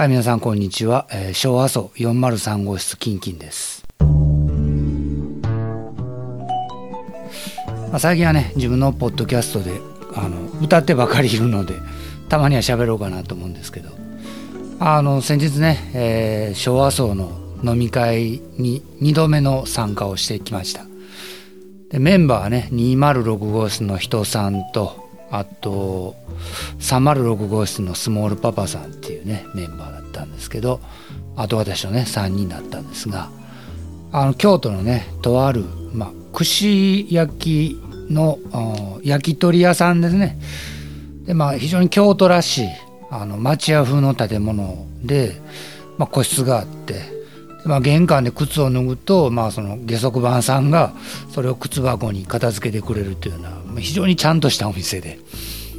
はい、皆さんこんにちは。えー、昭和層403号室キンキンです。まあ、最近はね、自分のポッドキャストであの歌ってばかりいるので、たまには喋ろうかなと思うんですけど、あの先日ね、えー昭和層の飲み会に2度目の参加をしてきました。でメンバーはね、206号室の人さんと、あと306号室のスモールパパさんっていうねメンバーだったんですけどあと私のね3人だったんですがあの京都のねとある、まあ、串焼きの焼き鳥屋さんですね。でまあ非常に京都らしいあの町屋風の建物で、まあ、個室があってまあ、玄関で靴を脱ぐと、まあ、その下足番さんがそれを靴箱に片付けてくれるというような非常にちゃんとしたお店で。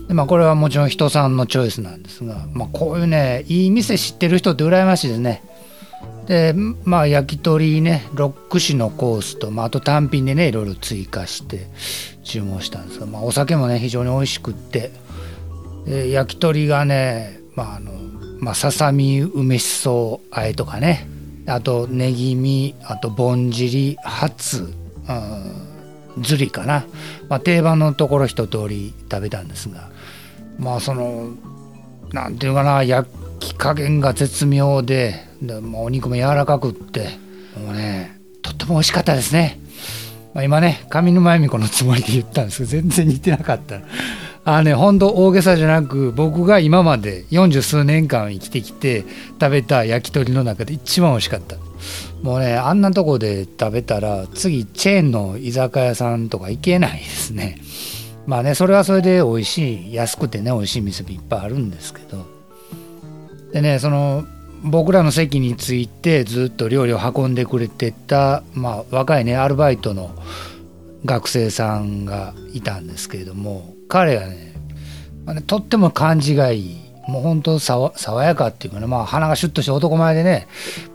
で、まあ、これはもちろん人さんのチョイスなんですが、まあ、こういうねいい店知ってる人って羨ましいですね。でまあ焼き鳥ね6串のコースと、まあ、あと単品でねいろいろ追加して注文したんですが、まあ、お酒もね非常に美味しくって。で焼き鳥がねまああのまあささみ梅しそあえとかね。あとネギ身あとぼんじりハツうんずりかな、まあ、定番のところ一通り食べたんですが。まあそのなんていうかな焼き加減が絶妙でで、まあお肉も柔らかくってもうねとっても美味しかったですね、まあ、今ね上沼恵美子のつもりで言ったんですけど全然似てなかった。あのね本当大げさじゃなく僕が今まで40数年間生きてきて食べた焼き鳥の中で一番美味しかった。もうねあんなとこで食べたら次チェーンの居酒屋さんとか行けないですね。まあねそれはそれで美味しい安くてね美味しい店もいっぱいあるんですけど。でねその僕らの席についてずっと料理を運んでくれてた、まあ、若いねアルバイトの学生さんがいたんですけれども彼がね,、あねとっても感じがいい。もう本当爽爽やかっていうかね、まあ、鼻がシュッとして男前でね、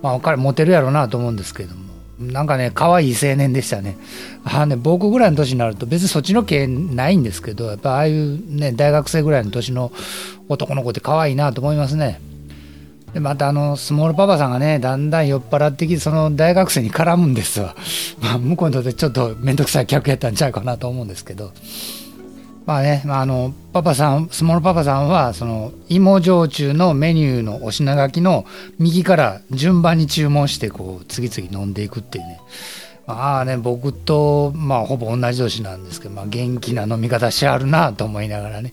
まあ、彼モテるやろうなと思うんですけども。なんかね可愛い青年でしたね。あね僕ぐらいの年になると別にそっちの系ないんですけどやっぱああいうね大学生ぐらいの年の男の子って可愛いなと思いますね。でまたあのスモールパパさんがねだんだん酔っ払ってきてその大学生に絡むんですわ、まあ、向こうにとってちょっと面倒くさい客やったんちゃうかなと思うんですけど。まあね、まあ、あのパパさんスモールパパさんはその芋焼酎のメニューのお品書きの右から順番に注文してこう次々飲んでいくっていうね。まあね僕とまあほぼ同じ年なんですけど、まあ、元気な飲み方しはるなと思いながらね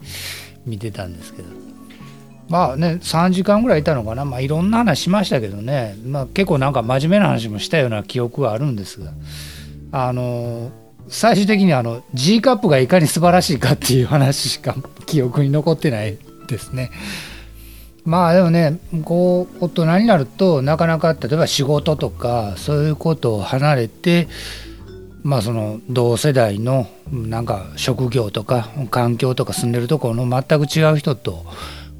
見てたんですけど。まあね3時間ぐらいいたのかな、まあ、いろんな話しましたけどね、まあ、結構なんか真面目な話もしたような記憶はあるんですが。あの最終的にあの G カップがいかに素晴らしいかっていう話しか記憶に残ってないですね。まあでもねこう大人になるとなかなか例えば仕事とかそういうことを離れてまあその同世代のなんか職業とか環境とか住んでるところの全く違う人と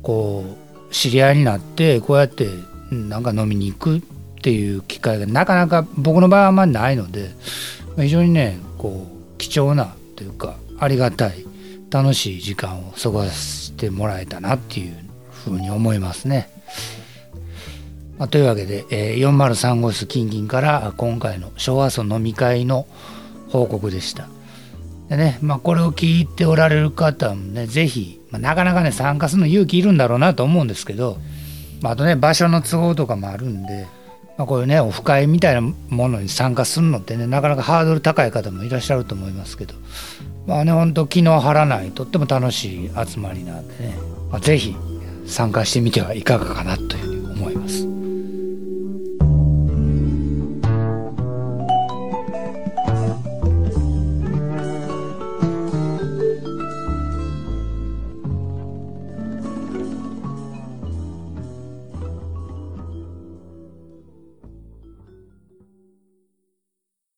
こう知り合いになってこうやってなんか飲みに行くっていう機会がなかなか僕の場合はあんまりないので非常にねこう貴重なというかありがたい楽しい時間を過ごしてもらえたなっていうふうに思いますね。まあ、というわけで、えー、403号室キンキンから今回の昭和村飲み会の報告でした。でね、まあ、これを聞いておられる方もね、ぜひ、まあ、なかなかね、参加するの勇気いるんだろうなと思うんですけど、まあ、あとね、場所の都合とかもあるんで、まあ、こういうね、オフ会みたいなものに参加するのってね、なかなかハードル高い方もいらっしゃると思いますけど、まあね、本当気の張らない、とっても楽しい集まりなんでね、まあ、参加してみてはいかがかなというふうに思います。